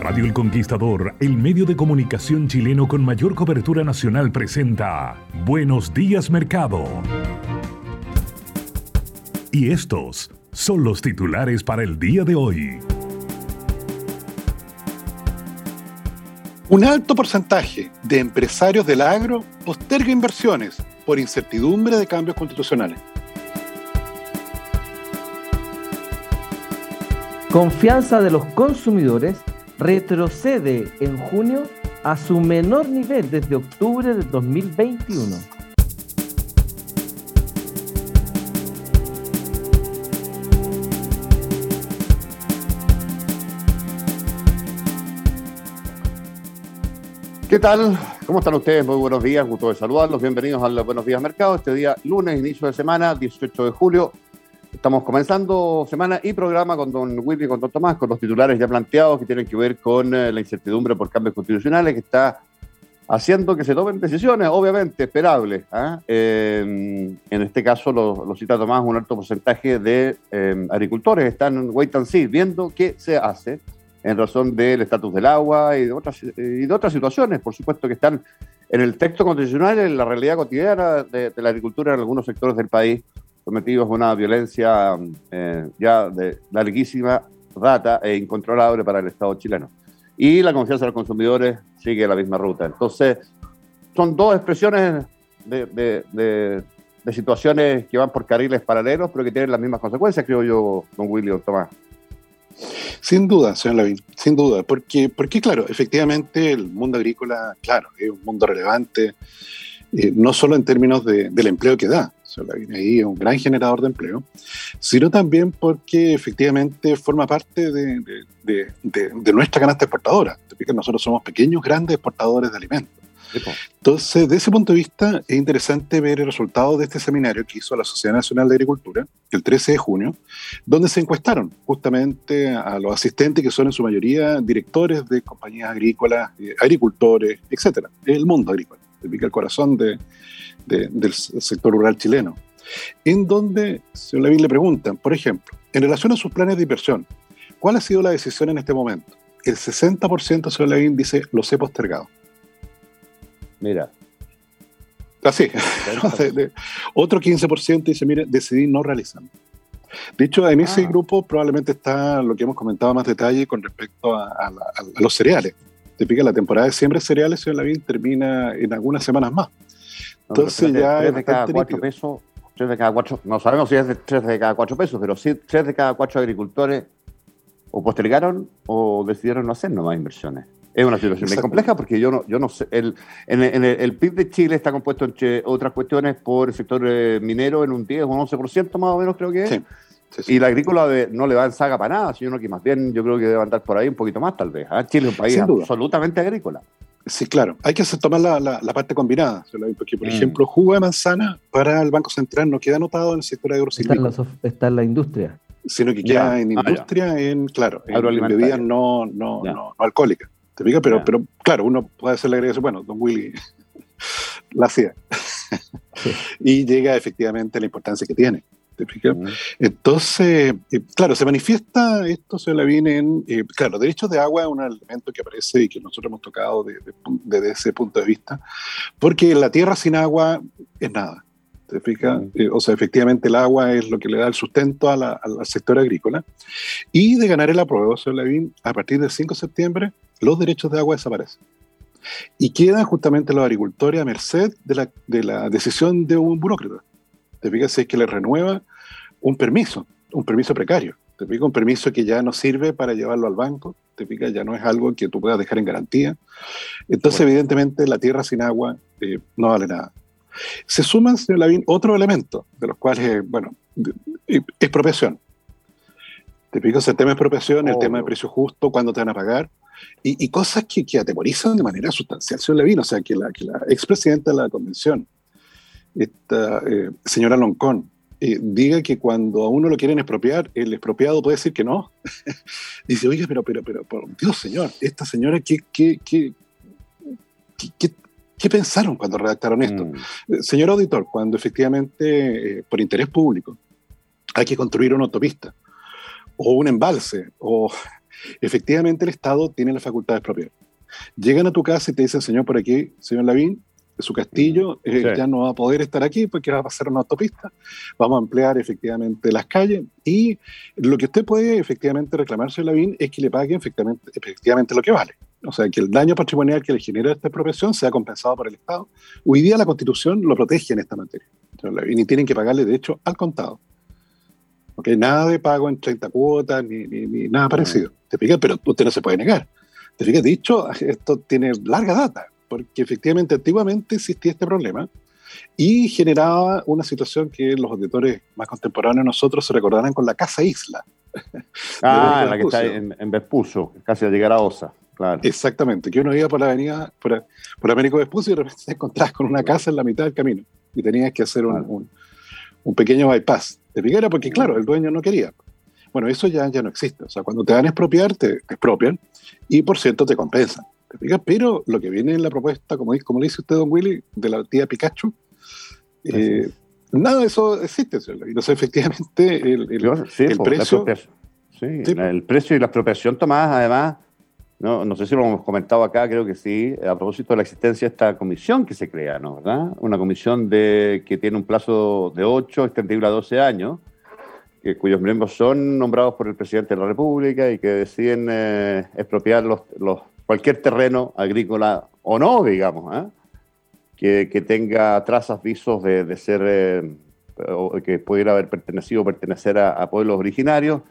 Radio El Conquistador, el medio de comunicación chileno con mayor cobertura nacional, presenta Buenos días Mercado. Y estos son los titulares para el día de hoy. Un alto porcentaje de empresarios del agro posterga inversiones por incertidumbre de cambios constitucionales. Confianza de los consumidores retrocede en junio a su menor nivel desde octubre de 2021. ¿Qué tal? ¿Cómo están ustedes? Muy buenos días, gusto de saludarlos. Bienvenidos a los Buenos Días Mercado. Este día, lunes, inicio de semana, 18 de julio. Estamos comenzando semana y programa con don Willy y con don Tomás, con los titulares ya planteados que tienen que ver con eh, la incertidumbre por cambios constitucionales que está haciendo que se tomen decisiones, obviamente, esperables. ¿ah? en este caso, lo, lo, cita Tomás, un alto porcentaje de eh, agricultores están en wait and see, viendo qué se hace en razón del estatus del agua y de, otras, y de otras situaciones, por supuesto, que están en el texto constitucional, en la realidad cotidiana de la agricultura en algunos sectores del país, sometidos a una violencia eh, ya de larguísima data e incontrolable para el Estado chileno. Y la confianza de los consumidores sigue la misma ruta. Entonces, son dos expresiones de, situaciones que van por carriles paralelos, pero que tienen las mismas consecuencias, creo yo, don William Tomás. Sin duda, señor Lavín, sin duda, porque, porque claro, efectivamente el mundo agrícola, claro, es un mundo relevante, eh, no solo en términos de, del empleo que da, Lavín, ahí es un gran generador de empleo, sino también porque efectivamente forma parte de, de, de nuestra canasta exportadora. Nosotros somos pequeños, grandes exportadores de alimentos. Entonces, de ese punto de vista, es interesante ver el resultado de este seminario que hizo la Sociedad Nacional de Agricultura el 13 de junio, donde se encuestaron justamente a los asistentes, que son en su mayoría directores de compañías agrícolas, eh, agricultores, etcétera, el mundo agrícola, el corazón de, de, del sector rural chileno. En donde, señor Levin, le preguntan, por ejemplo, en relación a sus planes de inversión, ¿cuál ha sido la decisión en este momento? El 60%, señor Levin, dice, los he postergado. Mira. Así. Otro 15% dice, mire, decidí no realizarlo. De hecho, en ese ah. grupo probablemente está lo que hemos comentado más detalle con respecto a, a, la, a los cereales. Te pica la temporada de siembra de cereales, señor Lavín, termina en algunas semanas más. Entonces no, ya... Tres de cada cuatro pesos, tres de cada cuatro, no sabemos si es de tres de cada cuatro pesos, pero sí tres de cada cuatro agricultores o postergaron o decidieron no hacer nuevas inversiones. Es una situación muy compleja porque yo no, yo no sé. El, en el, el, PIB de Chile está compuesto, entre otras cuestiones, por el sector eh, minero en un 10 o un 11% más o menos, creo que es. Sí, sí, sí. Y la agrícola de, no le va en saga para nada, sino que más bien yo creo que debe andar por ahí un poquito más, tal vez. ¿eh? Chile es un país absolutamente agrícola. Sí, claro. Hay que tomar la, la, la parte combinada. Porque, por mm. ejemplo, jugo de manzana para el Banco Central no queda anotado en el sector agrocíclico. Está, está en la industria. Sino que queda ya. en industria, ah, en, claro, en bebidas no, no, no, no alcohólicas. ¿Te pica? Pero, pero claro, uno puede hacerle agregación, bueno, don Willy la hacía. Sí. y llega efectivamente la importancia que tiene. Entonces, eh, claro, se manifiesta esto, se le viene en, eh, claro, derechos de agua es un elemento que aparece y que nosotros hemos tocado desde de, de ese punto de vista, porque la tierra sin agua es nada. ¿Te fijas? Eh, o sea, efectivamente el agua es lo que le da el sustento al sector agrícola. Y de ganar el apruebo, señor Lavín, a partir del 5 de septiembre, los derechos de agua desaparecen. Y quedan justamente los agricultores a merced de la, de la decisión de un burócrata. ¿Te fijas? Si es que le renueva un permiso, un permiso precario. ¿Te fijas? Un permiso que ya no sirve para llevarlo al banco. ¿Te fijas? Ya no es algo que tú puedas dejar en garantía. Entonces, evidentemente, la tierra sin agua eh, no vale nada. Se suman, señor Lavín, otros elementos, de los cuales, bueno, expropiación. Te fijas? El tema de expropiación, el tema de precio justo, cuándo te van a pagar. Y, cosas que, que, atemorizan de manera sustancial, señor Levin. O sea, que la, que la expresidenta de la convención, esta eh, señora Loncón, eh, diga que cuando a uno lo quieren expropiar, el expropiado puede decir que no. Dice, oye, pero, pero, pero, por Dios, señor, esta señora, ¿qué, qué, qué, qué, pensaron cuando redactaron esto? Mm. Eh, señor auditor, cuando efectivamente, por interés público, hay que construir una autopista, o un embalse, o efectivamente el Estado tiene las facultades propias. Llegan a tu casa y te dicen, señor, por aquí, señor Lavín, su castillo mm, eh, ya no va a poder estar aquí porque va a pasar una autopista, vamos a ampliar efectivamente las calles y lo que usted puede efectivamente reclamar, señor Lavín, es que le paguen efectivamente, efectivamente lo que vale. O sea, que el daño patrimonial que le genera esta expropiación sea compensado por el Estado. Hoy día la Constitución lo protege en esta materia, y tienen que pagarle, de hecho, al contado. Okay, nada de pago en 30 cuotas ni, ni, nada parecido. ¿Te fijas? Pero usted no se puede negar. ¿Te fijas? Dicho, esto tiene larga data, porque efectivamente antiguamente existía este problema y generaba una situación que los auditores más contemporáneos de nosotros se recordarán con la Casa Isla. Ah, la que está en, en Vespucio, casi a llegar a Osa. Claro. Exactamente, que uno iba por la avenida, por, por Américo Vespucio y de repente te encontrabas con una casa en la mitad del camino y tenías que hacer un, un pequeño bypass de Figuera, porque claro, el dueño no quería. Bueno, eso ya, ya no existe. O sea, cuando te van a expropiar, te expropian y por cierto te compensan. ¿Te Pero lo que viene en la propuesta, como, como le dice usted, don Willy, de la tía Pikachu, eh, nada de eso existe. Y no sé, efectivamente, el, el, precio. Sí, el precio y la expropiación tomadas, además, no, no sé si lo hemos comentado acá, creo que sí, a propósito de la existencia de esta comisión que se crea, ¿no? ¿verdad? Una comisión de, que tiene un plazo de 8, extendible a 12 años, que, cuyos miembros son nombrados por el presidente de la República y que deciden eh, expropiar los, los, cualquier terreno agrícola o no, digamos, ¿eh? que, que, tenga trazas, visos de, de ser, eh, o que pudiera haber pertenecido o pertenecer a, a pueblos originarios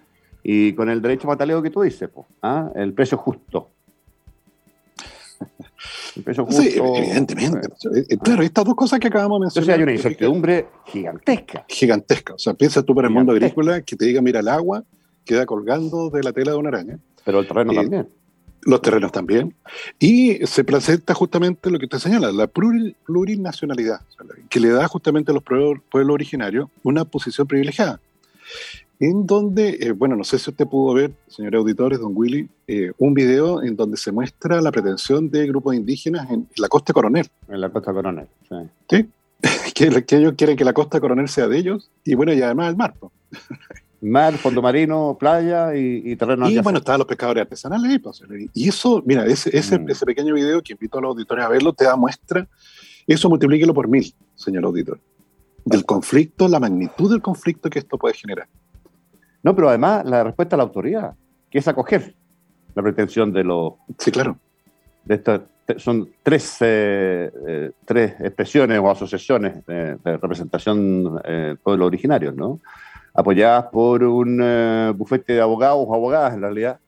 y con el derecho mataleo que tú dices, ¿ah? el precio justo. El precio justo. Sí, evidentemente. Eh, claro, estas dos cosas que acabamos de mencionar. Entonces hay una incertidumbre gigantesca. Gigantesca. O sea, piensa tú para el mundo agrícola que te diga, mira, el agua queda colgando de la tela de una araña. Pero el terreno también. Los terrenos también. Y se presenta justamente lo que te señala, la plurinacionalidad, que le da justamente a los pueblos originarios una posición privilegiada en donde, eh, bueno, no sé si usted pudo ver, señores auditores, don Willy, eh, un video en donde se muestra la pretensión de grupos indígenas en, la costa coronel. En la costa coronel, sí. Sí, que, ellos quieren que la costa coronel sea de ellos y bueno, y además el mar. Mar, fondo marino, playa y, terreno. Y bueno, estaban los pescadores artesanales. Pues, y eso, mira, ese, ese, mm. ese pequeño video que invito a los auditores a verlo, te da muestra, eso multiplíquelo por mil, señor auditor, del conflicto, la magnitud del conflicto que esto puede generar. No, pero además la respuesta a la autoridad, que es acoger la pretensión de los... Sí, claro. De estas, son tres, eh, eh, tres expresiones o asociaciones de, representación eh, pueblos originarios, ¿no? Apoyadas por un eh, bufete de abogados o abogadas, en realidad,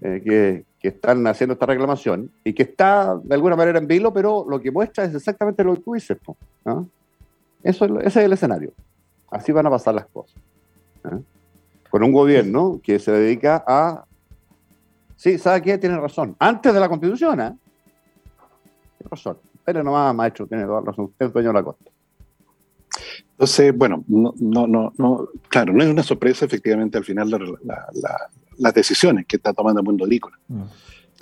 que, que, están haciendo esta reclamación y que está de alguna manera en vilo, pero lo que muestra es exactamente lo que tú dices, ¿no? Eso, ese es el escenario. Así van a pasar las cosas con un gobierno que se dedica a... Sí, ¿sabe qué? Tiene razón. Antes de la Constitución, ¿eh? Tiene razón. Pero nomás, maestro, tiene toda razón. Usted es dueño de la costa. Entonces, bueno, no, no, no, claro, no es una sorpresa efectivamente al final las decisiones que está tomando el mundo agrícola. Mm.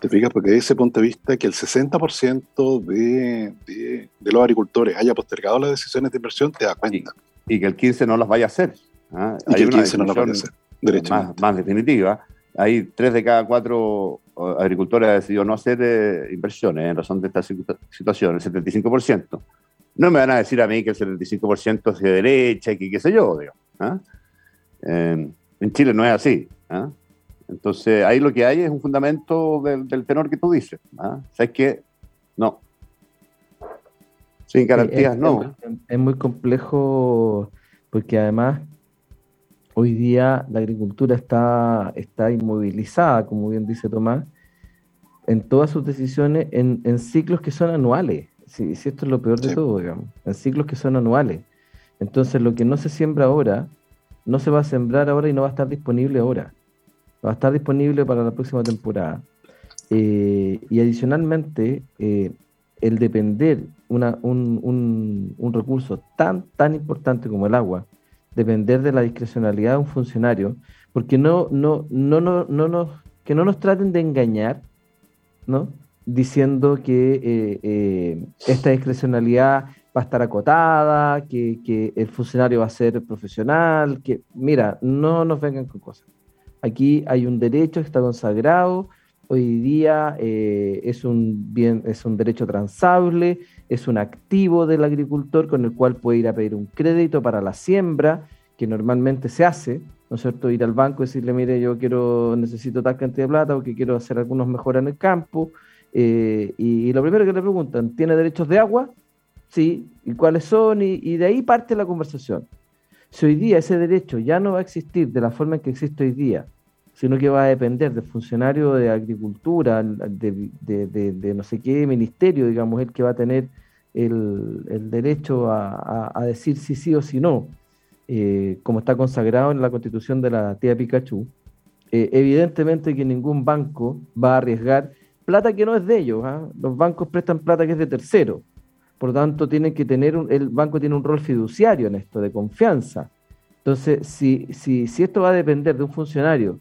¿Te fijas? Porque desde ese punto de vista que el 60% de, de, los agricultores haya postergado las decisiones de inversión, te da cuenta. Y, y, que el 15 no las vaya a hacer. ¿ah? Y que el 15 no las vaya a hacer más, más, definitiva, hay tres de cada cuatro agricultores han decidido no hacer eh, inversiones en razón de esta situación, el 75%. No me van a decir a mí que el 75% es de derecha y que qué sé yo, digo. ¿ah? en Chile no es así. ¿ah? Entonces, ahí lo que hay es un fundamento del, tenor que tú dices. ¿ah? ¿Sabes qué? No. Sin garantías, no. Es, muy complejo porque además hoy día la agricultura está, está inmovilizada, como bien dice Tomás, en todas sus decisiones en, ciclos que son anuales. Si, esto es lo peor de todo, digamos, en ciclos que son anuales. Entonces, lo que no se siembra ahora, no se va a sembrar ahora y no va a estar disponible ahora. Va a estar disponible para la próxima temporada. Eh, y adicionalmente, eh, el depender una, un, un, recurso tan, tan importante como el agua, depender de la discrecionalidad de un funcionario, porque no, no, no, no, no nos, que no nos traten de engañar, ¿no? Diciendo que eh, esta discrecionalidad va a estar acotada, que, que, el funcionario va a ser profesional, que mira, no nos vengan con cosas. Aquí hay un derecho que está consagrado, hoy día eh, es, un bien, es un derecho transable, es un activo del agricultor con el cual puede ir a pedir un crédito para la siembra, que normalmente se hace, ¿no es cierto? Ir al banco y decirle, mire, yo quiero, necesito tal cantidad de plata porque quiero hacer algunos mejoras en el campo. Eh, y, lo primero que le preguntan, ¿tiene derechos de agua? Sí, ¿y cuáles son? Y, de ahí parte la conversación. Si hoy día ese derecho ya no va a existir de la forma en que existe hoy día, sino que va a depender del funcionario de agricultura, de, no sé qué ministerio, digamos, el que va a tener el, derecho a, decir si sí o si no, eh, como está consagrado en la constitución de la tía Pikachu. Eh, evidentemente que ningún banco va a arriesgar plata que no es de ellos. ¿ah? Los bancos prestan plata que es de tercero. Por lo tanto, tienen que tener el banco tiene un rol fiduciario en esto, de confianza. Entonces, si, si, si esto va a depender de un funcionario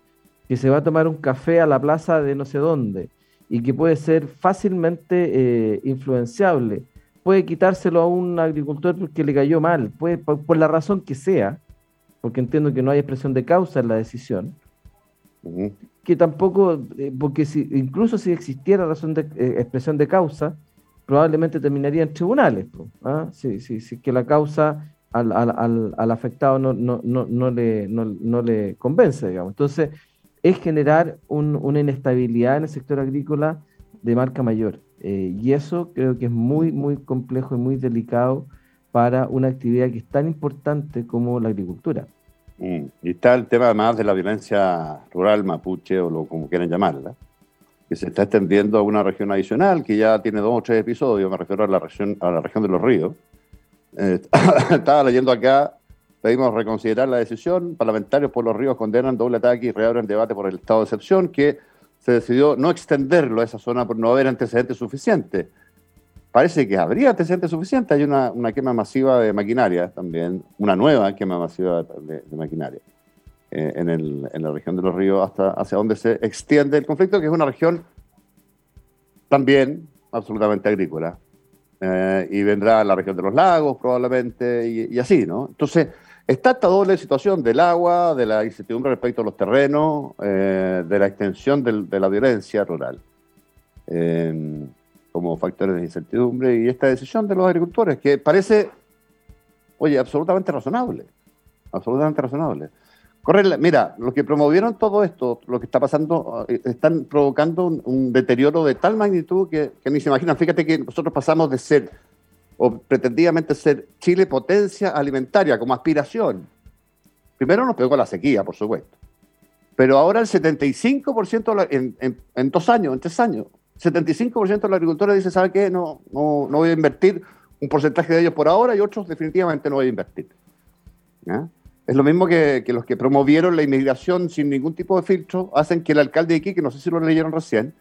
que se va a tomar un café a la plaza de no sé dónde y que puede ser fácilmente eh, influenciable. Puede quitárselo a un agricultor porque le cayó mal, puede, por, la razón que sea, porque entiendo que no hay expresión de causa en la decisión, que tampoco, eh, porque si, incluso si existiera razón de eh, expresión de causa, probablemente terminaría en tribunales, ¿ah? si, si, que la causa al, al, al afectado no, no, no, no, le, no, le convence, digamos. Entonces, es generar una inestabilidad en el sector agrícola de marca mayor. Eh, y eso creo que es muy, muy complejo y muy delicado para una actividad que es tan importante como la agricultura. Y está el tema además de la violencia rural mapuche o lo como quieran llamarla, que se está extendiendo a una región adicional que ya tiene dos o tres episodios, me refiero a la región, a la región de los ríos. Eh, estaba leyendo acá Pedimos reconsiderar la decisión. Parlamentarios por los ríos condenan doble ataque y reabren debate por el estado de excepción, que se decidió no extenderlo a esa zona por no haber antecedentes suficientes. Parece que habría antecedentes suficientes. Hay una, quema masiva de maquinaria también, una nueva quema masiva de, maquinaria eh, en, la región de los ríos hasta hacia donde se extiende el conflicto, que es una región también absolutamente agrícola. Eh, y vendrá la región de los lagos probablemente y, así, ¿no? Entonces, Está esta doble situación del agua, de la incertidumbre respecto a los terrenos, eh, de la extensión de la violencia rural em, como factores de incertidumbre y esta decisión de los agricultores que parece, oye, absolutamente razonable, absolutamente razonable. Mira, los que promovieron todo esto, lo que está pasando, eh, están provocando un, deterioro de tal magnitud que, que, ni se imaginan. Fíjate que nosotros pasamos de ser o pretendidamente ser Chile potencia alimentaria como aspiración. Primero nos pegó la sequía, por supuesto. Pero ahora el 75% en, en, dos años, en tres años, 75% de los agricultores dice, ¿sabe qué? No, no, no, voy a invertir un porcentaje de ellos por ahora y otros definitivamente no voy a invertir. Es lo mismo que, que, los que promovieron la inmigración sin ningún tipo de filtro, hacen que el alcalde de Iquique, no sé si lo leyeron recién,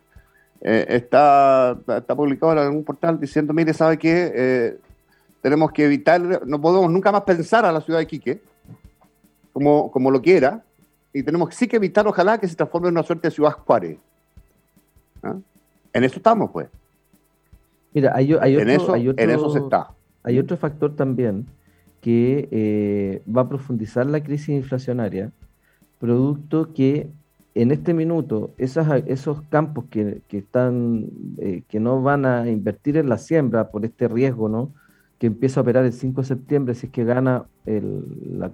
eh, está, está publicado en algún portal diciendo, mire, ¿sabe qué? Eh, tenemos que evitar, no podemos nunca más pensar a la ciudad de Quique como, como lo quiera, y tenemos sí que evitar, ojalá, que se transforme en una suerte de ciudad Juárez. ¿Ah? En eso estamos, pues. Mira, hay, hay otro, en, eso, en eso se está. Hay otro factor también que eh, va a profundizar la crisis inflacionaria, producto que en este minuto, esos, esos campos que, están, eh, que no van a invertir en la siembra por este riesgo, ¿no? que empieza a operar el 5 de septiembre, si es que gana la,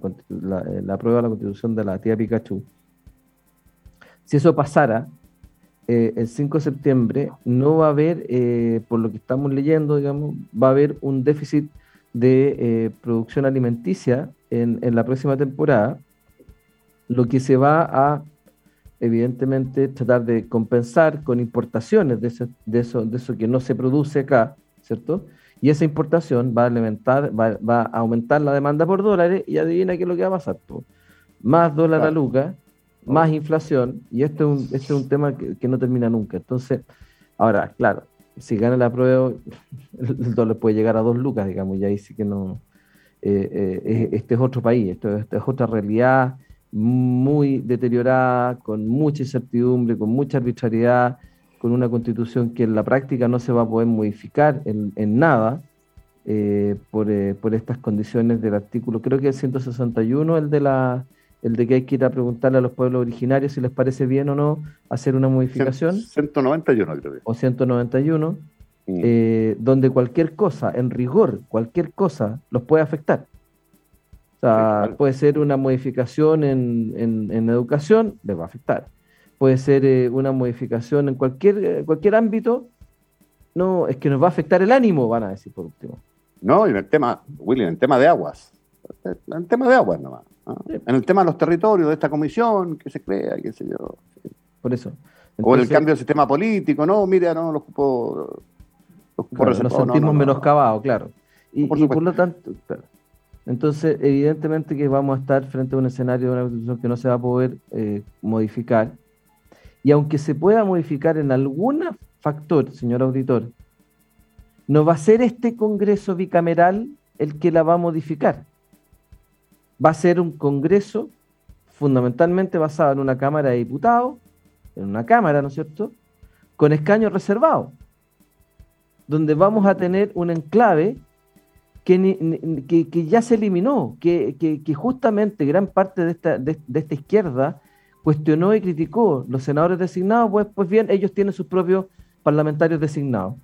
prueba de la constitución de la tía Pikachu, si eso pasara, eh, el 5 de septiembre no va a haber, eh, por lo que estamos leyendo, digamos, va a haber un déficit de eh, producción alimenticia en, la próxima temporada, lo que se va a, evidentemente, tratar de compensar con importaciones de eso, de eso, de eso que no se produce acá, ¿cierto? Y esa importación va a, alimentar, va, a aumentar la demanda por dólares y adivina qué es lo que va a pasar. Más dólar a lucas, más inflación, y esto es un, este es un tema que, no termina nunca. Entonces, ahora, claro, si gana la prueba, el dólar puede llegar a dos lucas, digamos, y ahí sí que no. Eh, eh, este es otro país, esto, es otra realidad muy deteriorada, con mucha incertidumbre, con mucha arbitrariedad, con una constitución que en la práctica no se va a poder modificar en, nada eh, por, por, estas condiciones del artículo, creo que el 161, el de la el de que hay que ir a preguntarle a los pueblos originarios si les parece bien o no hacer una modificación. 191 creo que. O 191, mm. eh, donde cualquier cosa, en rigor, cualquier cosa los puede afectar. O sea, puede ser una modificación en, en, educación, les va a afectar. Puede ser eh, una modificación en cualquier, eh, cualquier ámbito, no, es que nos va a afectar el ánimo, van a decir por último. No, y en el tema, William, en el tema de aguas. En el tema de aguas nomás. En el tema de los territorios, de esta comisión que se crea, qué sé yo. Por eso. o el cambio del sistema político, no, mira, no, los cupos. Los nos sentimos menoscabados, claro. Y por, lo tanto, Entonces, evidentemente que vamos a estar frente a un escenario de una constitución que no se va a poder eh, modificar. Y aunque se pueda modificar en algún factor, señor auditor, no va a ser este Congreso bicameral el que la va a modificar va a ser un Congreso fundamentalmente basado en una Cámara de Diputados, en una Cámara, ¿no es cierto?, con escaños reservados, donde vamos a tener un enclave que, que, ya se eliminó, que, que, justamente gran parte de esta, de, esta izquierda cuestionó y criticó los senadores designados, pues, pues bien, ellos tienen sus propios parlamentarios designados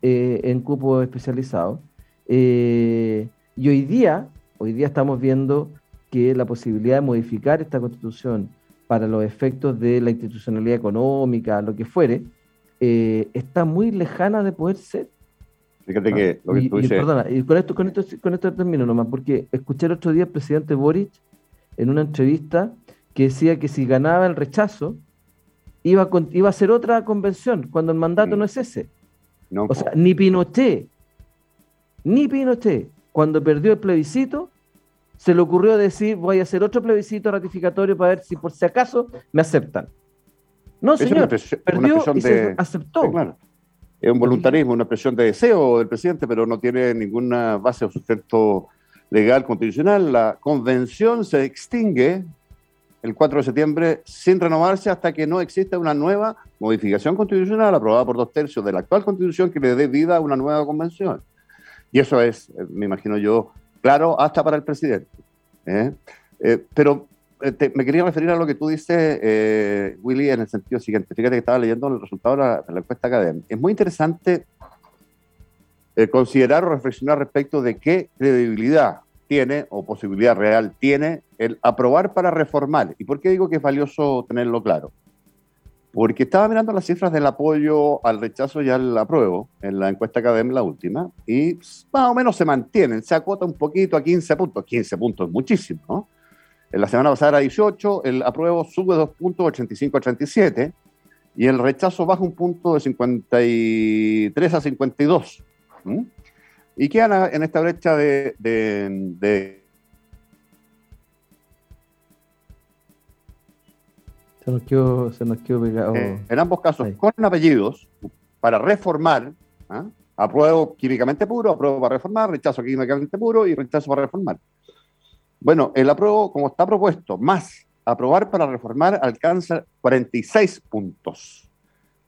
eh, en cupos especializados. Eh, y hoy día Hoy día estamos viendo que la posibilidad de modificar esta constitución para los efectos de la institucionalidad económica, lo que fuere, eh, está muy lejana de poder ser. Fíjate que lo que y, tú dices... perdona, y con esto, con, esto, con esto termino nomás, porque escuché el otro día al presidente Boric en una entrevista que decía que si ganaba el rechazo, iba, iba a ser otra convención, cuando el mandato mm. no es ese. o sea, ni Pinochet, ni Pinochet, cuando perdió el plebiscito, se le ocurrió decir, voy a hacer otro plebiscito ratificatorio para ver si por si acaso me aceptan. No, señor, perdió y se aceptó. Es un voluntarismo, una expresión de deseo del presidente, pero no tiene ninguna base o sustento legal constitucional. La convención se extingue el 4 de septiembre sin renovarse hasta que no exista una nueva modificación constitucional aprobada por dos tercios de la actual constitución que le dé vida a una nueva convención. Y eso es, eh, me imagino yo, claro, hasta para el presidente. ¿eh? Eh, pero me quería referir a lo que tú dices, Willy, en el sentido siguiente. Fíjate que estaba leyendo el resultado de la, encuesta académica. Es muy interesante considerar o reflexionar respecto de qué credibilidad tiene o posibilidad real tiene el aprobar para reformar. ¿Y por qué digo que es valioso tenerlo claro? Porque estaba mirando las cifras del apoyo al rechazo y al apruebo en la encuesta Academ, la última, y más o menos se mantienen, se acota un poquito a 15 puntos, 15 puntos es muchísimo, ¿no? En la semana pasada era 18, el apruebo sube dos puntos, 85 a 37, y el rechazo baja un punto de 53 a 52. Y quedan en esta brecha de Se nos quedó, se nos quedó pegado. Eh, en ambos casos, con apellidos, para reformar, ¿ah? apruebo químicamente puro, apruebo para reformar, rechazo químicamente puro y rechazo para reformar. Bueno, el apruebo, como está propuesto, más aprobar para reformar, alcanza 46 puntos.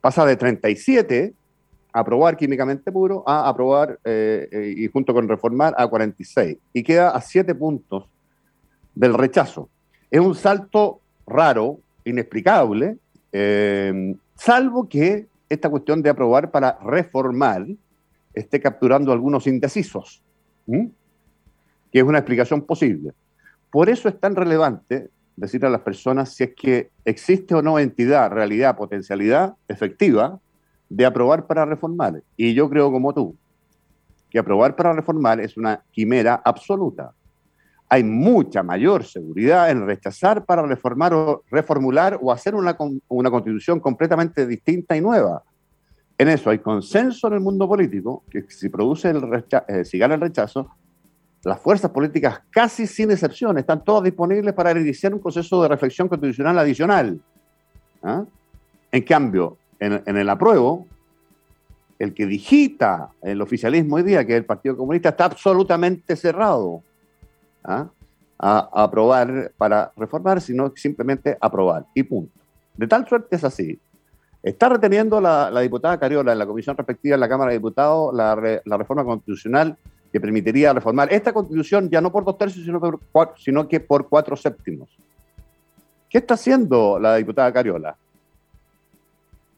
Pasa de 37, aprobar químicamente puro, a aprobar eh, eh, y junto con reformar a 46. Y queda a 7 puntos del rechazo. Es un salto raro, inexplicable, eh, salvo que esta cuestión de aprobar para reformar esté capturando algunos indecisos. que es una explicación posible. Por eso es tan relevante decir a las personas si es que existe o no entidad, realidad, potencialidad efectiva de aprobar para reformar. Y yo creo como tú, que aprobar para reformar es una quimera absoluta. Hay mucha mayor seguridad en rechazar para reformar o reformular o hacer una, una constitución completamente distinta y nueva. En eso hay consenso en el mundo político, que si produce el eh, si gana el rechazo, las fuerzas políticas, casi sin excepción, están todas disponibles para iniciar un proceso de reflexión constitucional adicional. ¿ah? En cambio, en, el apruebo, el que digita el oficialismo hoy día, que es el Partido Comunista, está absolutamente cerrado ¿ah? a, aprobar para reformar, sino simplemente aprobar y punto. De tal suerte es así. Está reteniendo la, diputada Cariola en la comisión respectiva en la Cámara de Diputados la reforma constitucional que permitiría reformar esta constitución ya no por dos tercios, sino, sino que por cuatro séptimos. ¿Qué está haciendo la diputada Cariola?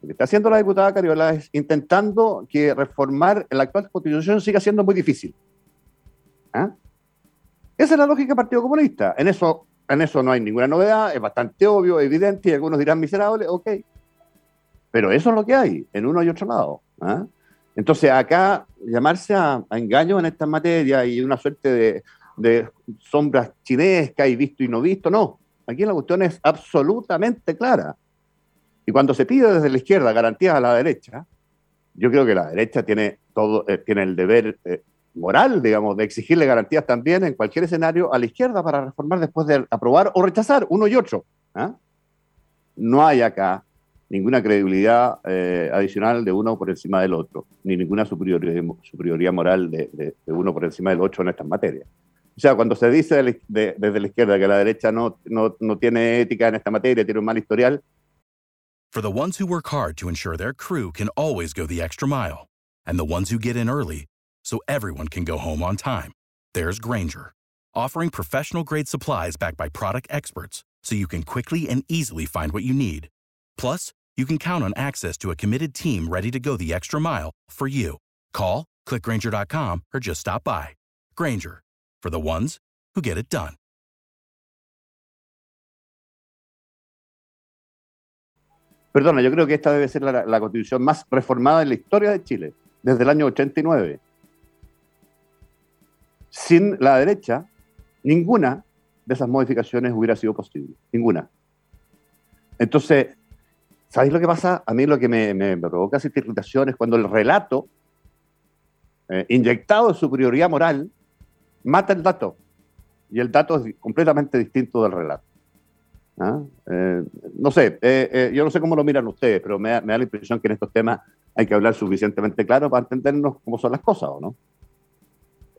Lo que está haciendo la diputada Cariola es intentando que reformar la actual constitución siga siendo muy difícil. ¿Ah? Esa es la lógica del Partido Comunista. En eso, en eso no hay ninguna novedad, es bastante obvio, evidente, y algunos dirán miserable, ok. Pero eso es lo que hay, en uno y otro lado. ¿ah? Entonces, acá llamarse a, engaño en esta materia y una suerte de, sombras chinescas y visto y no visto, no. Aquí la cuestión es absolutamente clara. Y cuando se pide desde la izquierda garantías a la derecha, yo creo que la derecha tiene, todo, eh, tiene el deber eh, moral, digamos, de exigirle garantías también en cualquier escenario a la izquierda para reformar después de aprobar o rechazar uno y otro. ¿ah? No hay acá ninguna credibilidad eh, adicional de uno por encima del otro, ni ninguna superioridad, moral de, uno por encima del otro en estas materias. O sea, cuando se dice desde la izquierda que la derecha no, no, no tiene ética en esta materia, tiene un mal historial. For the ones who work hard to ensure their crew can always go the extra mile, and the ones who get in early so everyone can go home on time, there's Granger, offering professional grade supplies backed by product experts so you can quickly and easily find what you need. Plus, you can count on access to a committed team ready to go the extra mile for you. Call, clickgranger.com, or just stop by. Granger, for the ones who get it done. Perdona, yo creo que esta debe ser la, la constitución más reformada en la historia de Chile, desde el año 89. Sin la derecha, ninguna de esas modificaciones hubiera sido posible. Ninguna. Entonces, ¿Sabéis lo que pasa? A mí lo que me, provoca esa irritación es cuando el relato, eh, inyectado de superioridad moral, mata el dato. Y el dato es completamente distinto del relato. ¿Ah? Eh, no sé, eh, yo no sé cómo lo miran ustedes, pero me da, la impresión que en estos temas hay que hablar suficientemente claro para entendernos cómo son las cosas, ¿o no?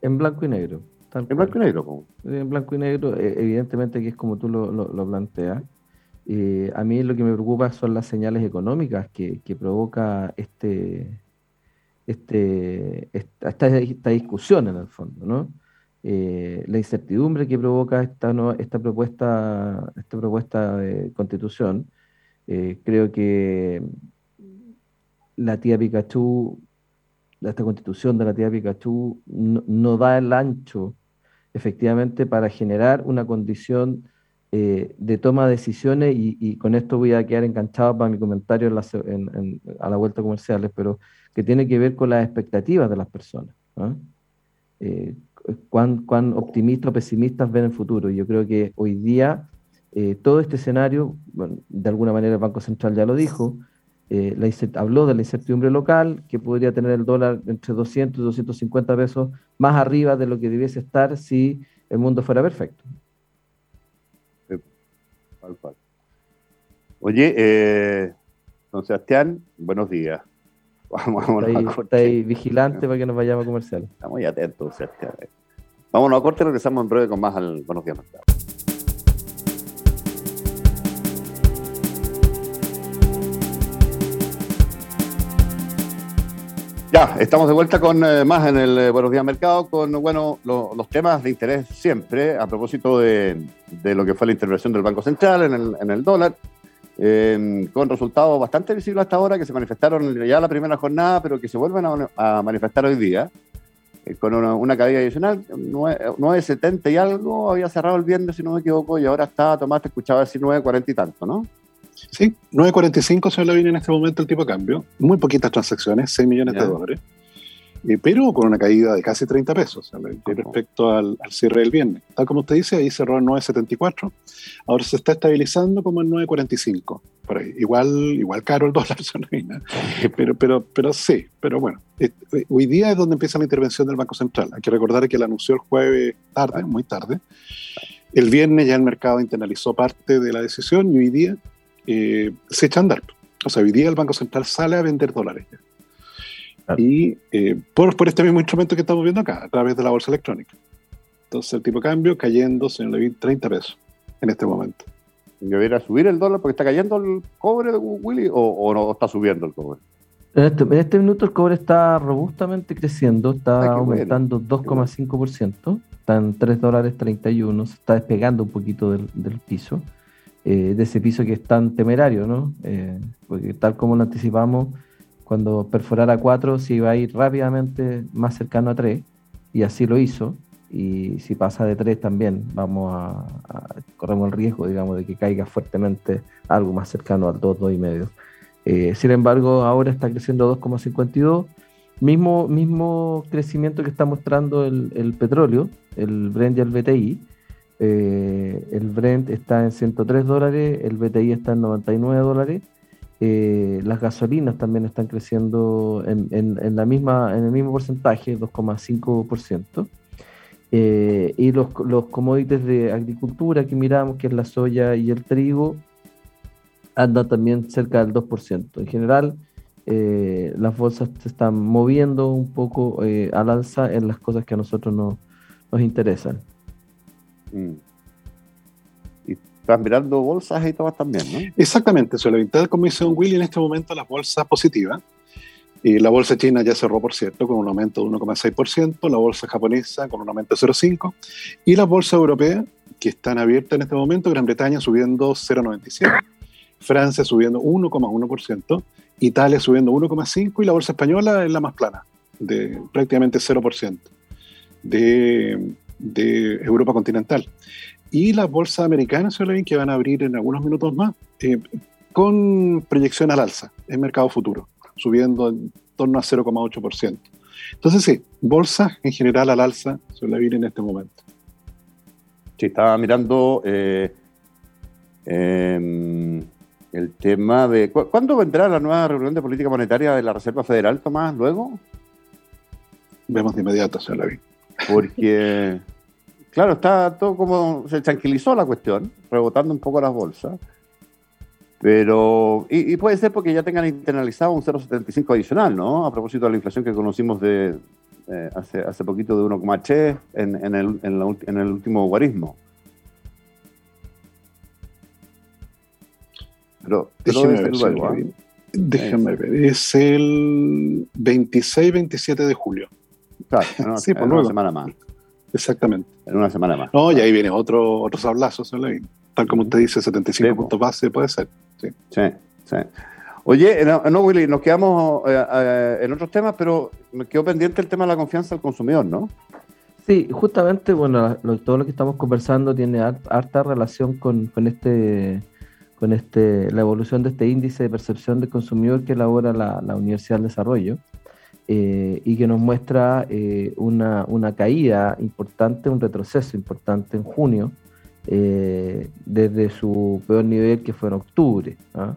En blanco y negro. en blanco y negro, ¿cómo? En blanco y negro, evidentemente que es como tú lo, lo planteas. Eh, a mí lo que me preocupa son las señales económicas que, provoca este, este, esta, esta, discusión en el fondo, ¿no? Eh, la incertidumbre que provoca esta, esta, propuesta, esta propuesta de constitución. Eh, creo que la tía Pikachu, esta constitución de la tía Pikachu no, no da el ancho efectivamente para generar una condición eh, de toma de decisiones y, con esto voy a quedar enganchado para mi comentario a la vuelta comerciales, pero que tiene que ver con las expectativas de las personas. Eh, cuán, cuán optimistas o pesimistas ven el futuro. Yo creo que hoy día eh, todo este escenario, de alguna manera el Banco Central ya lo dijo, la, habló de la incertidumbre local, que podría tener el dólar entre 200 y 250 pesos más arriba de lo que debiese estar si el mundo fuera perfecto. Oye, eh, don Sebastián, buenos días. Vamos, vámonos está ahí, vigilante para que nos vayamos a comercial. Estamos muy atentos, Sebastián. Vámonos a corte, regresamos en breve con más al Buenos Días Mercado. Estamos de vuelta con eh, más en el eh, Buenos Días Mercado, con bueno, los temas de interés siempre, a propósito de, lo que fue la intervención del Banco Central en el, en el dólar, em, con resultados bastante visibles hasta ahora, que se manifestaron ya la primera jornada, pero que se vuelven a, manifestar hoy día. eh, con una, caída adicional, 9.70 y algo, había cerrado el viernes, si no me equivoco, y ahora está, Tomás, te escuchaba decir 9.40 y tanto, ¿no? Sí, 9.45 se lo viene en este momento el tipo de cambio, muy poquitas transacciones, 6 millones de dólares. Eh, pero con una caída de casi 30 pesos respecto al, cierre del viernes. Tal como usted dice, ahí cerró en 9,74, ahora se está estabilizando como en 9,45, por ahí. Igual, igual caro el dólar, pero, pero, pero sí, pero bueno, eh, hoy día es donde empieza la intervención del Banco Central. Hay que recordar que la anunció el jueves tarde, muy tarde. El viernes ya el mercado internalizó parte de la decisión y hoy día eh, se echa a andar. O sea, hoy día el Banco Central sale a vender dólares ya. Y eh, por, por, este mismo instrumento que estamos viendo acá, a través de la bolsa electrónica. Entonces el tipo de cambio cayendo, señor Levin, 30 pesos en este momento. ¿Debería subir el dólar porque está cayendo el cobre, Willy, o, no está subiendo el cobre? En este, en este, minuto el cobre está robustamente creciendo, está ah, aumentando 2,5%, está en 3 dólares 31, se está despegando un poquito del, del piso, eh, de ese piso que es tan temerario, ¿no? Eh, porque tal como lo anticipamos, cuando perforara 4 se iba a ir rápidamente más cercano a 3 y así lo hizo. Y si pasa de 3 también vamos a, corremos el riesgo, digamos, de que caiga fuertemente algo más cercano al 2, 2 y medio. Eh, sin embargo, ahora está creciendo 2,52, mismo, mismo crecimiento que está mostrando el, petróleo, el Brent y el BTI. Eh, el Brent está en 103 dólares, el BTI está en 99 dólares eh, las gasolinas también están creciendo en, el mismo porcentaje, 2,5%. Eh, y los, los commodities de agricultura que miramos, que es la soya y el trigo, andan también cerca del 2%. En general, eh, las bolsas se están moviendo un poco al alza en las cosas que a nosotros nos interesan. Mm estás mirando bolsas y todas también, ¿no? Exactamente, la mitad como dice Don Willy, en este momento las bolsas positivas. Y la bolsa china ya cerró, por cierto, con un aumento de 1,6%, la bolsa japonesa con un aumento de 0,5%, y las bolsas europeas, que están abiertas en este momento, Gran Bretaña subiendo 0,97%, Francia subiendo 1,1%, Italia subiendo 1,5% y la bolsa española es la más plana, de prácticamente 0% de, de Europa continental y las bolsas americanas, que van a abrir en algunos minutos más, eh, con proyección al alza en mercado futuro, subiendo en torno a 0,8%. Entonces sí, bolsas en general al alza suele abrir en este momento. Sí, estaba mirando eh, em, el tema de... ¿Cuándo vendrá la nueva reunión de política monetaria de la Reserva Federal, Tomás, luego? Vemos de inmediato, señor Levin. Porque... Claro, está todo como. Se tranquilizó la cuestión, rebotando un poco las bolsas. Pero. Y, puede ser porque ya tengan internalizado un 0,75 adicional, ¿no? A propósito de la inflación que conocimos de eh, hace, hace poquito de 1,8 en, en, el, en, el último guarismo. Pero, déjeme ver, luego, ¿eh? déjame ver, es el 26-27 de julio. Claro, sí, por una semana más. Exactamente. En una semana más. No, y ahí viene otro, otro sablazo, tal como usted dice, 75 puntos base puede ser. Sí, sí. Oye, no, Willy, nos quedamos eh, eh, en otros temas, pero me quedó pendiente el tema de la confianza del consumidor, ¿no? Sí, justamente, bueno, todo lo que estamos conversando tiene harta relación con, con este con este, la evolución de este índice de percepción del consumidor que elabora la, la Universidad del Desarrollo. Eh, y que nos muestra eh, una, una, caída importante, un retroceso importante en junio, eh, desde su peor nivel que fue en octubre. ¿ah?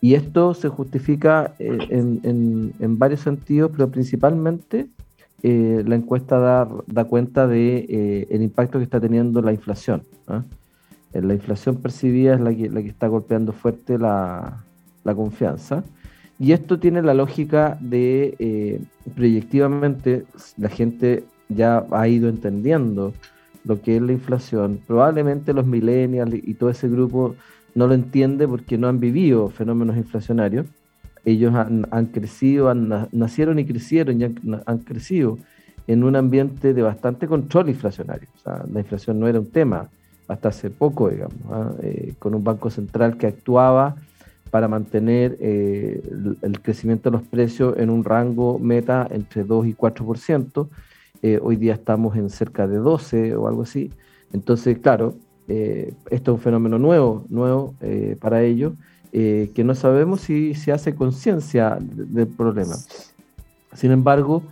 y esto se justifica en, en, en, varios sentidos, pero principalmente la encuesta da, da cuenta de el impacto que está teniendo la inflación. ¿ah? La inflación percibida es la que, la que está golpeando fuerte la, la confianza. Y esto tiene la lógica de, eh, proyectivamente, la gente ya ha ido entendiendo lo que es la inflación. Probablemente los millennials y todo ese grupo no lo entiende porque no han vivido fenómenos inflacionarios. Ellos han, crecido, han, nacieron y crecieron y han, crecido en un ambiente de bastante control inflacionario. La inflación no era un tema hasta hace poco, digamos, ¿ah? eh, con un banco central que actuaba para mantener eh, el, crecimiento de los precios en un rango meta entre 2 y 4%. Eh, hoy día estamos en cerca de 12 o algo así. Entonces, claro, eh, esto es un fenómeno nuevo, nuevo para ellos, que no sabemos si se hace conciencia del problema. Sin embargo,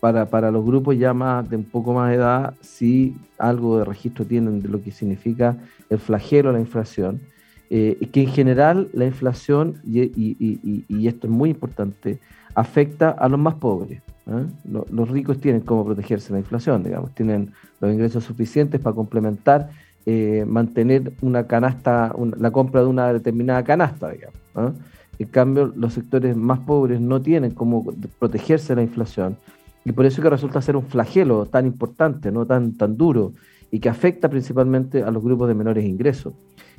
para, para, los grupos ya más de un poco más de edad, sí algo de registro tienen de lo que significa el flagelo, la inflación. Eh, que en general la inflación, y, esto es muy importante, afecta a los más pobres. ¿eh? Los, ricos tienen cómo protegerse de la inflación, digamos, tienen los ingresos suficientes para complementar, eh, mantener una canasta, la compra de una determinada canasta, digamos. En cambio, los sectores más pobres no tienen cómo protegerse de la inflación. Y por eso que resulta ser un flagelo tan importante, no tan, tan duro, y que afecta principalmente a los grupos de menores ingresos.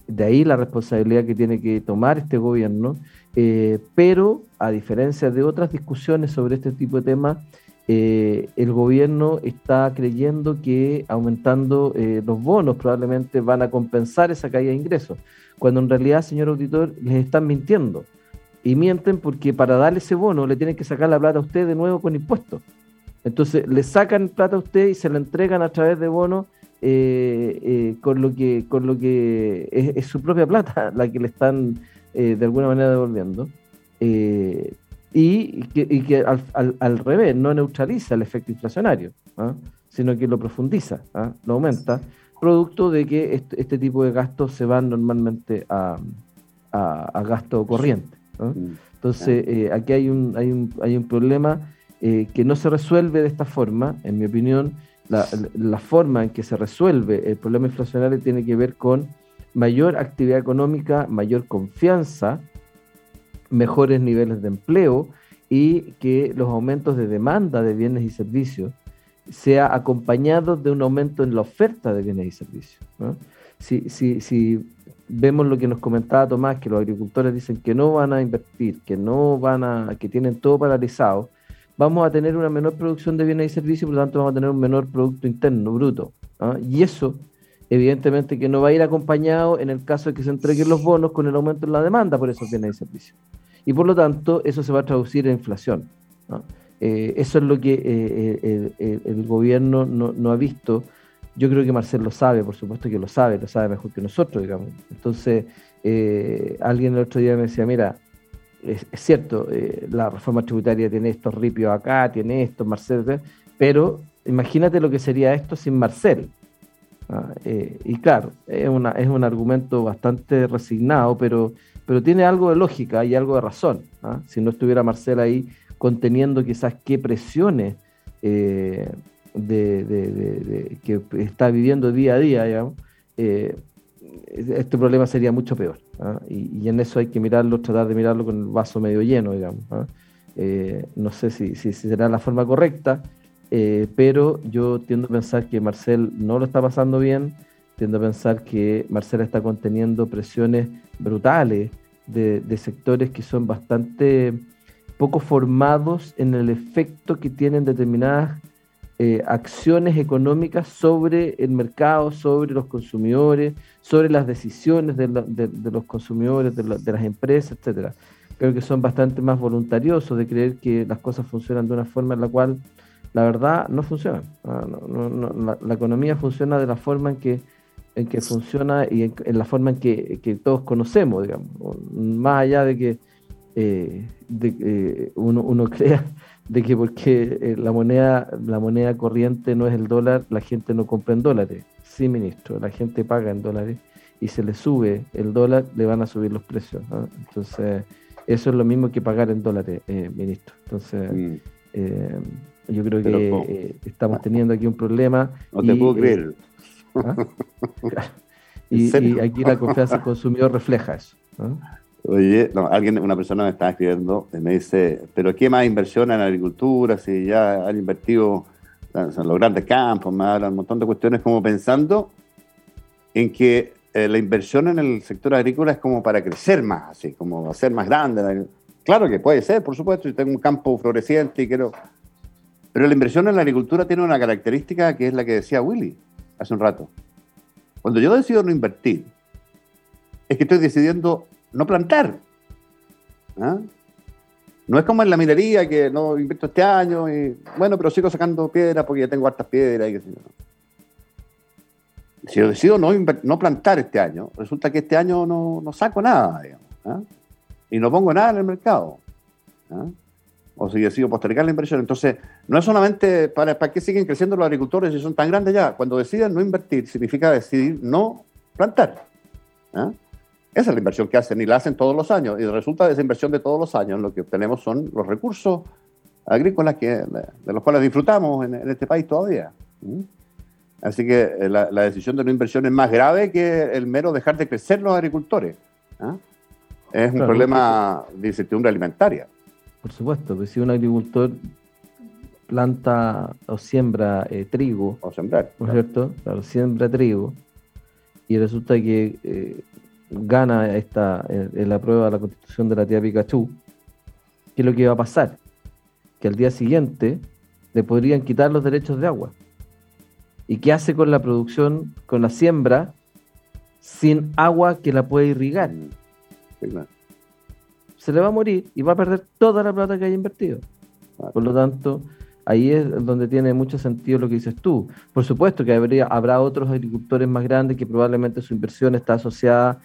De ahí la responsabilidad que tiene que tomar este gobierno, eh, pero a diferencia de otras discusiones sobre este tipo de temas, eh, el gobierno está creyendo que aumentando eh, los bonos probablemente van a compensar esa caída de ingresos, cuando en realidad, señor auditor, les están mintiendo. Y mienten porque para darle ese bono le tienen que sacar la plata a usted de nuevo con impuestos. Entonces le sacan plata a usted y se la entregan a través de bonos eh, eh, con lo que, con lo que es, su propia plata la que le están eh, de alguna manera devolviendo. y que, al, revés no neutraliza el efecto inflacionario, ¿ah? sino que lo profundiza, ¿ah? lo aumenta, producto de que este, este, tipo de gastos se van normalmente a, a, gasto corriente. Entonces, aquí hay un, hay, un, hay un problema que no se resuelve de esta forma, en mi opinión, la, forma en que se resuelve el problema inflacionario tiene que ver con mayor actividad económica, mayor confianza, mejores niveles de empleo y que los aumentos de demanda de bienes y servicios sea acompañado de un aumento en la oferta de bienes y servicios. Si, si, si vemos lo que nos comentaba Tomás, que los agricultores dicen que no van a invertir, que no van a, que tienen todo paralizado, vamos a tener una menor producción de bienes y servicios, por lo tanto vamos a tener un menor Producto Interno Bruto. ¿ah? Y eso, evidentemente, que no va a ir acompañado en el caso de que se entreguen los bonos con el aumento en la demanda por esos bienes y servicios. Y por lo tanto, eso se va a traducir en inflación. Eh, eso es lo que eh, eh, el, gobierno no, ha visto. Yo creo que Marcel lo sabe, por supuesto que lo sabe, lo sabe mejor que nosotros, digamos. Entonces, alguien el otro día me decía, mira, es, cierto, eh, la reforma tributaria tiene estos ripios acá, tiene esto, Marcel, pero imagínate lo que sería esto sin Marcel. ¿ah? Eh, y claro, es, una, es un argumento bastante resignado, pero, pero tiene algo de lógica y algo de razón. ¿ah? Si no estuviera Marcel ahí conteniendo quizás qué presiones eh, de, que está viviendo día a día, digamos, este problema sería mucho peor. ¿ah? Y, en eso hay que mirarlo, tratar de mirarlo con el vaso medio lleno, digamos. ¿ah? Eh, no sé si, si, será la forma correcta, eh, pero yo tiendo a pensar que Marcel no lo está pasando bien, tiendo a pensar que Marcel está conteniendo presiones brutales de, de sectores que son bastante poco formados en el efecto que tienen determinadas eh, acciones económicas sobre el mercado, sobre los consumidores, sobre las decisiones de, los consumidores, de, las empresas, etcétera. Creo que son bastante más voluntariosos de creer que las cosas funcionan de una forma en la cual la verdad no funciona. Ah, la, economía funciona de la forma en que, en que funciona y en, la forma en que, todos conocemos, digamos, más allá de que eh, de, uno, uno crea de que porque eh, la moneda la moneda corriente no es el dólar, la gente no compra en dólares. Sí, ministro, la gente paga en dólares y se le sube el dólar, le van a subir los precios. Entonces, eso es lo mismo que pagar en dólares, eh, ministro. Entonces, mm. eh, yo creo que estamos teniendo aquí un problema. No te puedo creer. ¿ah? y, y, aquí la confianza del consumidor refleja eso. Oye, no, alguien, una persona me está escribiendo y me dice, pero ¿qué más inversión en agricultura? Si ya han invertido en los grandes campos, me hablan un montón de cuestiones como pensando en que eh, la inversión en el sector agrícola es como para crecer más, así, como hacer más grande. Claro que puede ser, por supuesto, yo tengo un campo floreciente y quiero... Pero la inversión en la agricultura tiene una característica que es la que decía Willy hace un rato. Cuando yo decido no invertir, es que estoy decidiendo no plantar. ¿Ah? No es como en la minería que no invierto este año y bueno, pero sigo sacando piedras porque ya tengo hartas piedras y qué sé. Si yo decido no, no plantar este año, resulta que este año no, no saco nada, digamos, ¿ah? y no pongo nada en el mercado. ¿ah? O si decido postergar la inversión. Entonces, no es solamente para, para qué siguen creciendo los agricultores si son tan grandes ya. Cuando deciden no invertir, significa decidir no plantar. ¿ah? Esa es la inversión que hacen y la hacen todos los años. Y resulta de esa inversión de todos los años lo que obtenemos son los recursos agrícolas que, de los cuales disfrutamos en, este país todavía. Así que eh, la, decisión de una inversión es más grave que el mero dejar de crecer los agricultores. ¿ah? Es un problema de incertidumbre alimentaria. Por supuesto, que si un agricultor planta o siembra eh, trigo, o sembrar, ¿no es cierto? Claro, siembra trigo y resulta que eh, gana esta, en la prueba de la constitución de la tía Pikachu, ¿qué es lo que va a pasar? Que al día siguiente le podrían quitar los derechos de agua. ¿Y qué hace con la producción, con la siembra, sin agua que la puede irrigar? Se le va a morir y va a perder toda la plata que haya invertido. Por lo tanto, ahí es donde tiene mucho sentido lo que dices tú. Por supuesto que habría, habrá otros agricultores más grandes que probablemente su inversión está asociada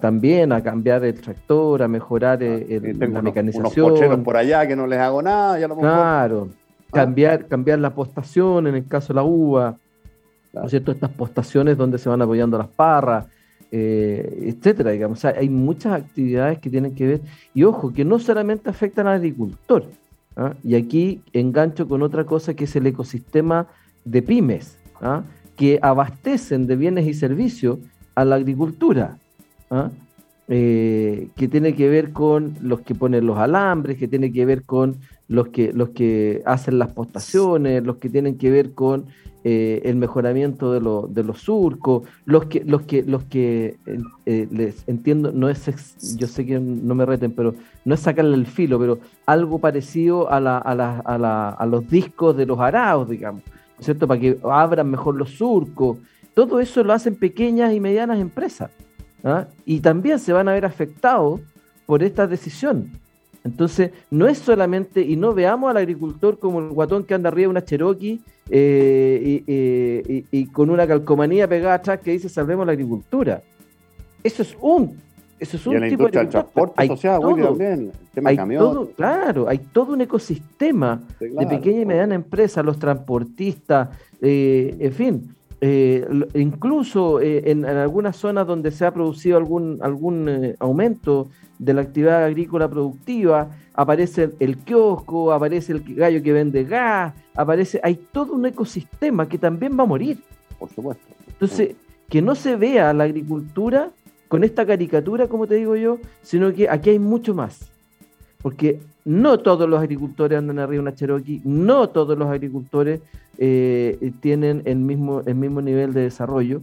también a cambiar el tractor, a mejorar eh, la mecanización. Unos por allá que no les hago nada, ya lo Claro, ah. cambiar, cambiar la postación en el caso de la uva, ¿no es cierto? Estas postaciones donde se van apoyando las parras, eh, etcétera, digamos. O sea, hay muchas actividades que tienen que ver, y ojo, que no solamente afectan al agricultor. ¿ah? Y aquí engancho con otra cosa que es el ecosistema de pymes, ¿ah? que abastecen de bienes y servicios a la agricultura. ¿Ah? Eh, que tiene que ver con los que ponen los alambres, que tiene que ver con los que, los que hacen las postaciones, los que tienen que ver con eh, el mejoramiento de, de, los surcos, los que, los que, los que eh, les entiendo, no es, yo sé que no me reten, pero no es sacarle el filo, pero algo parecido a, la, a, la, a, la, a los discos de los araos, digamos, ¿cierto? Para que abran mejor los surcos. Todo eso lo hacen pequeñas y medianas empresas. ¿Ah? y también se van a ver afectados por esta decisión. Entonces, no es solamente, y no veamos al agricultor como el guatón que anda arriba de una Cherokee eh, y, con una calcomanía pegada atrás que dice salvemos la agricultura. Eso es un, eso es un tipo de transporte hay también, hay Todo, claro, hay todo un ecosistema de pequeña y mediana empresa, los transportistas, eh, en fin. Eh, incluso eh, en, algunas zonas donde se ha producido algún, algún eh, aumento de la actividad agrícola productiva, aparece el kiosco, aparece el gallo que vende gas, aparece, hay todo un ecosistema que también va a morir. Por supuesto. Entonces, que no se vea la agricultura con esta caricatura, como te digo yo, sino que aquí hay mucho más. Porque no todos los agricultores andan arriba de una Cherokee, no todos los agricultores eh, tienen el mismo, el mismo nivel de desarrollo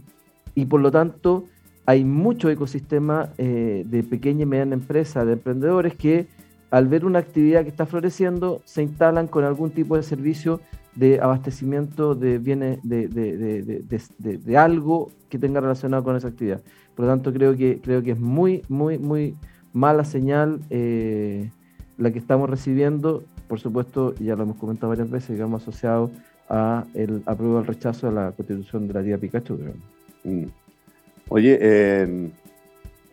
y por lo tanto hay mucho ecosistema eh, de pequeña y mediana empresa, de emprendedores que al ver una actividad que está floreciendo se instalan con algún tipo de servicio de abastecimiento de bienes, de, de, algo que tenga relacionado con esa actividad. Por lo tanto, creo que, creo que es muy, muy, muy mala señal eh, la que estamos recibiendo. Por supuesto, ya lo hemos comentado varias veces, digamos, asociado a el apruebo el rechazo de la constitución de la tía Pikachu. Mm. Oye, em,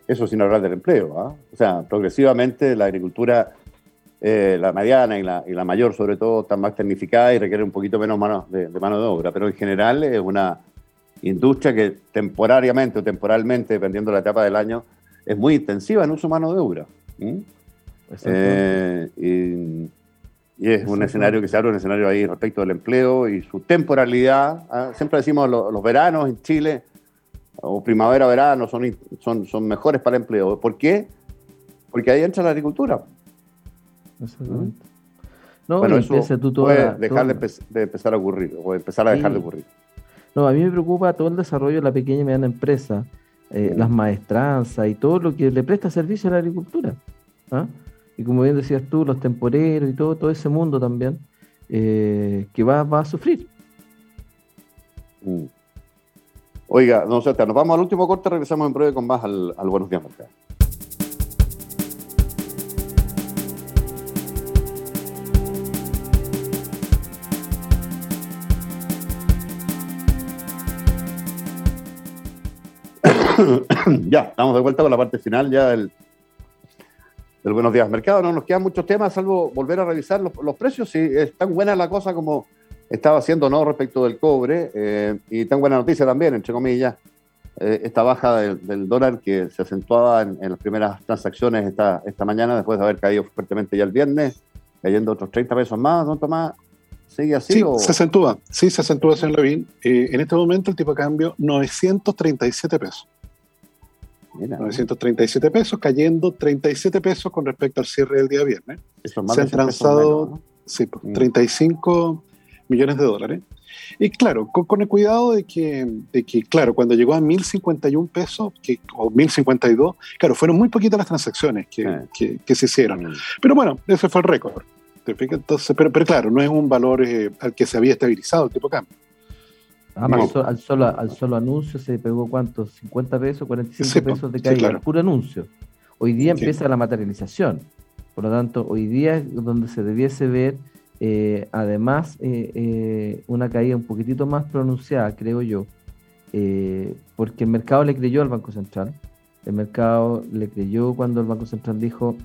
eso sin hablar del empleo, ¿ah? o sea, progresivamente la agricultura, eh, la mediana y la, y la, mayor sobre todo, está más tecnificada y requiere un poquito menos mano de, mano de obra, pero en general es una industria que temporariamente o temporalmente, dependiendo de la etapa del año, es muy intensiva en uso de mano de obra. Eh, y, y es un escenario que se abre, un escenario ahí respecto del empleo y su temporalidad. ¿ah? Siempre decimos los veranos en Chile, o primavera, verano, son, son, son mejores para el empleo. ¿Por qué? Porque ahí entra la agricultura. Exactamente. ¿Mm? No, bueno, eso tú puede dejar de, empezar a ocurrir, o empezar a dejar de ocurrir. No, a mí me preocupa todo el desarrollo de la pequeña y mediana empresa, eh, las maestranzas y todo lo que le presta servicio a la agricultura. ¿ah? y como bien decías tú, los temporeros y todo, todo ese mundo también, eh, que va, va, a sufrir. Mm. Oiga, no, o nos vamos al último corte, regresamos en breve con más al, Buenos Días ya, estamos de vuelta con la parte final ya del del Buenos Días Mercado. No nos quedan muchos temas, salvo volver a revisar los, los precios. Si es tan buena la cosa como estaba haciendo no respecto del cobre, eh, y tan buena noticia también, entre comillas, eh, esta baja del, dólar que se acentuaba en, las primeras transacciones esta, esta mañana, después de haber caído fuertemente ya el viernes, cayendo otros 30 pesos más, ¿no, Tomás? ¿Sigue así? Sí, se acentúa, sí, se acentúa, señor Levin. Eh, en este momento el tipo de cambio, 937 pesos. 937 pesos, cayendo 37 pesos con respecto al cierre del día viernes. se han transado sí, 35 mm. millones de dólares. Y claro, con, el cuidado de que, de que, claro, cuando llegó a 1.051 pesos, que, o 1.052, claro, fueron muy poquitas las transacciones que, que, se hicieron. Mm. Pero bueno, ese fue el récord. Entonces, pero, pero, claro, no es un valor eh, al que se había estabilizado el tipo de cambio. Al, solo, al solo anuncio se pegó cuánto, 50 pesos, 45 pesos de caída, sí, puro anuncio. Hoy día empieza la materialización. Por lo tanto, hoy día es donde se debiese ver eh, además, eh, eh, una caída un poquitito más pronunciada, creo yo, porque el mercado le creyó al Banco Central. El mercado le creyó cuando el Banco Central dijo,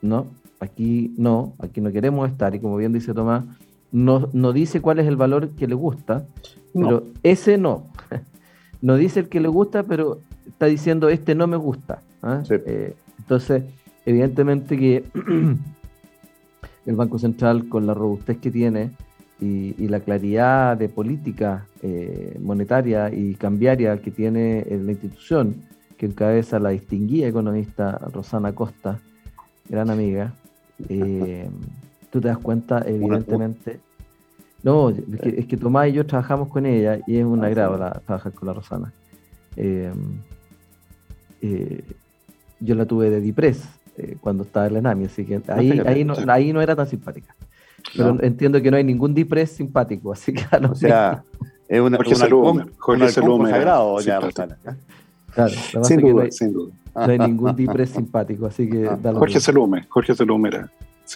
no, aquí no, aquí no queremos estar. Y como bien dice Tomás, no, no dice cuál es el valor que le gusta, pero ese no. no dice el que le gusta, pero está diciendo, este no me gusta. ¿ah? entonces, evidentemente que el Banco Central con la robustez que tiene y, la claridad de política eh, monetaria y cambiaria que tiene eh, la institución, que encabeza la distinguida economista Rosana Costa, gran amiga, eh, tú te das cuenta, evidentemente. No, es que, Tomás y yo trabajamos con ella y es un ah, agrado trabajar con la Rosana. yo la tuve de Dipres, eh, cuando estaba en la NAMI, así que ahí, ahí, no, ahí no era tan simpática. Pero entiendo que no hay ningún Dipres simpático, así que O sea, es una, Jorge Salum, Jorge Salum sagrado, ya, Claro, sin duda, no hay, sin duda. No hay ningún Dipres simpático, así que... Ah, Jorge Salume, Jorge Salume era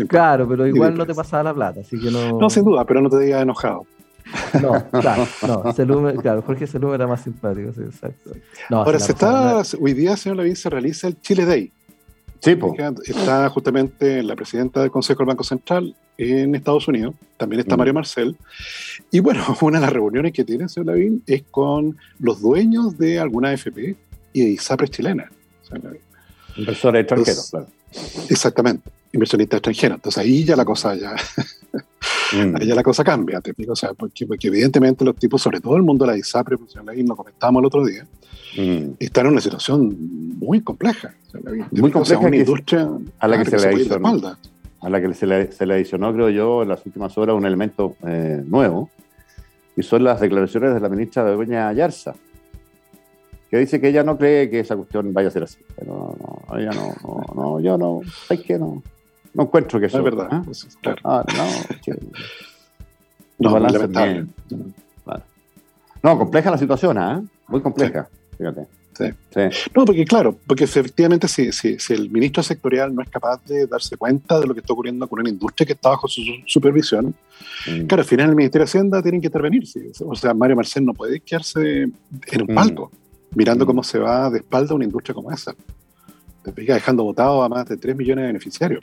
Claro, pero igual no te pasaba la plata, así que no... No, sin duda, pero no te digas enojado. No, claro, no, claro, Jorge Selume era más simpático, sí, exacto. Ahora, se está, hoy día, señor Lavín, se realiza el Chile Day. Sí, Está justamente la presidenta del Consejo del Banco Central en Estados Unidos, también está mm. Mario Marcel. Y bueno, una de las reuniones que tiene, señor Lavín, es con los dueños de alguna AFP y de ISAPRES chilenas. Inversores extranjeros, claro. Exactamente, inversionistas extranjeros. Entonces ahí ya la cosa ya, mm. ahí ya la cosa cambia, o sea, porque, evidentemente los tipos, sobre todo el mundo de la ISAPRES, pues, lo comentábamos el otro día, mm. están en una situación muy compleja. muy compleja. una industria a la que, se, le adicionó, a la que se le, se le, adicionó, creo yo, en las últimas horas un elemento eh, nuevo, y son las declaraciones de la ministra de Begoña Ayarza, que dice que ella no cree que esa cuestión vaya a ser así. Pero no, ella no, no, no yo no, hay que no, no encuentro que eso. es verdad. ¿eh? Pues, claro. ah, no, que, no, no, no, compleja la situación, ¿eh? muy compleja. Fíjate. No, porque claro, porque efectivamente si, si, si, el ministro sectorial no es capaz de darse cuenta de lo que está ocurriendo con una industria que está bajo su supervisión, mm. claro, al final el Ministerio de Hacienda tiene que intervenir. O sea, Mario Marcel no puede quedarse en un mm. palco mirando mm. cómo se va de espalda una industria como esa. Dejando votado a más de 3 millones de beneficiarios.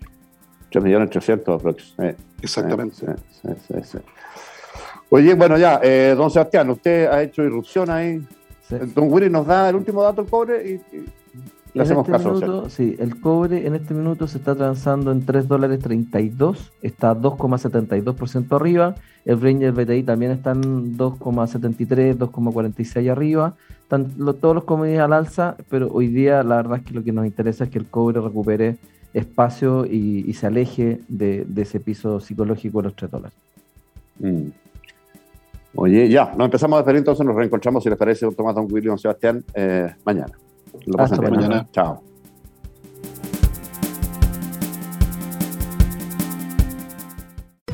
3 millones 300 aproximadamente. Exactamente. Oye, bueno, ya, eh, don Sebastián, usted ha hecho irrupción ahí Don Willy nos da el último dato, el cobre, y, le hacemos este caso. sí, el cobre en este minuto se está transando en 3 dólares 32, está 2,72% arriba. El Ranger BTI también está en 2,73, 2,46 arriba. Están todos los commodities al alza, pero hoy día la verdad es que lo que nos interesa es que el cobre recupere espacio y, se aleje de, ese piso psicológico de los 3 dólares. Mm. Oye, ya, nos empezamos a despedir entonces, nos reencontramos, si les parece, don Tomás, don William, Sebastián, eh, mañana. Lo Hasta mañana. Chao.